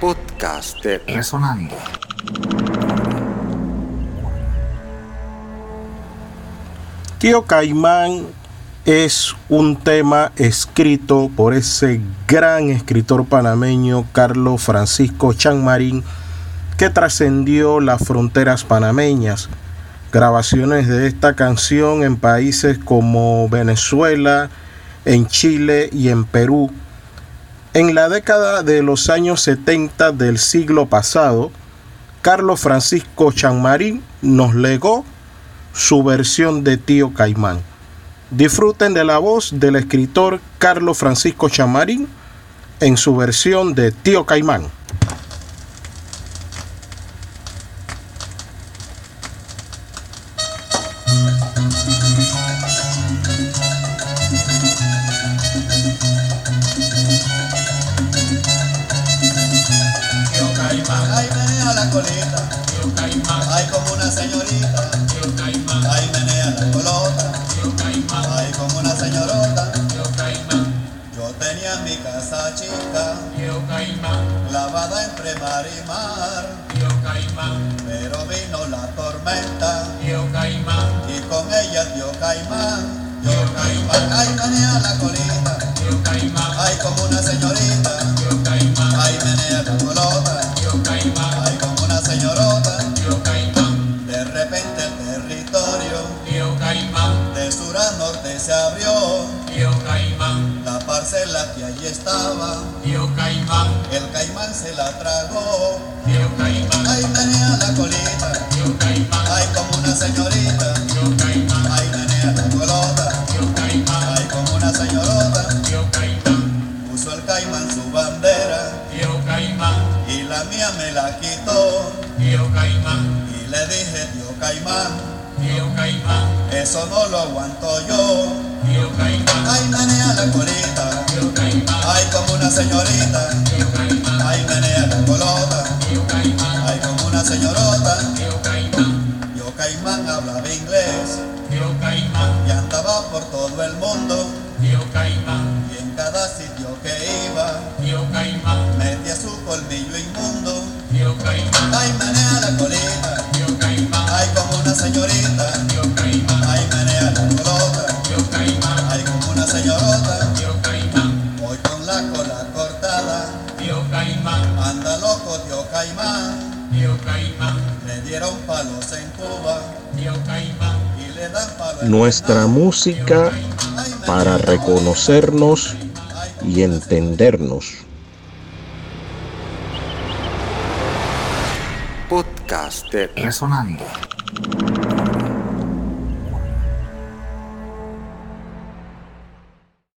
podcast de Resonando. Tío Caimán es un tema escrito por ese gran escritor panameño Carlos Francisco Chanmarín que trascendió las fronteras panameñas. Grabaciones de esta canción en países como Venezuela, en Chile y en Perú. En la década de los años 70 del siglo pasado, Carlos Francisco Chanmarín nos legó su versión de Tío Caimán. Disfruten de la voz del escritor Carlos Francisco Chamarín en su versión de Tío Caimán. Colita, Tío Caimán, ay como una señorita, Tío Caimán, ay menea la colota, Tío Caimán, ay como una señorota. Yo tenía mi casa chica, lavada entre mar y mar, pero vino la tormenta, y con ella Tío Caimán, Caimán, ay menea la colita, Caimán, la que allí estaba, Tío Caimán, el caimán se la tragó, Tío Caimán, ay menea la colita, Tío Caimán, ay como una señorita, Tío Caimán, ay menea la colota, Tío Caimán, ay como una señorota, Tío Caimán, puso el caimán su bandera, Tío Caimán, y la mía me la quitó, Tío Caimán, y le dije, Tío Caimán, Tío Caimán, eso no lo aguanto yo, Tío Caimán, ay señorita, ay menea la colota, ay como una señorota, Tío Caimán, hablaba inglés, y andaba por todo el mundo, y en cada sitio que iba, metía su colmillo inmundo, ay menea la colita, ay como una señorita, ay menea la colota, ay como una señorota, voy con la cola anda loco Tío Caimán, Tío Caimán, le dieron palos en Cuba, Tío Caimán, y le dan palos en Nuestra Vietnam, música para reconocernos y entendernos. podcast de Resonando.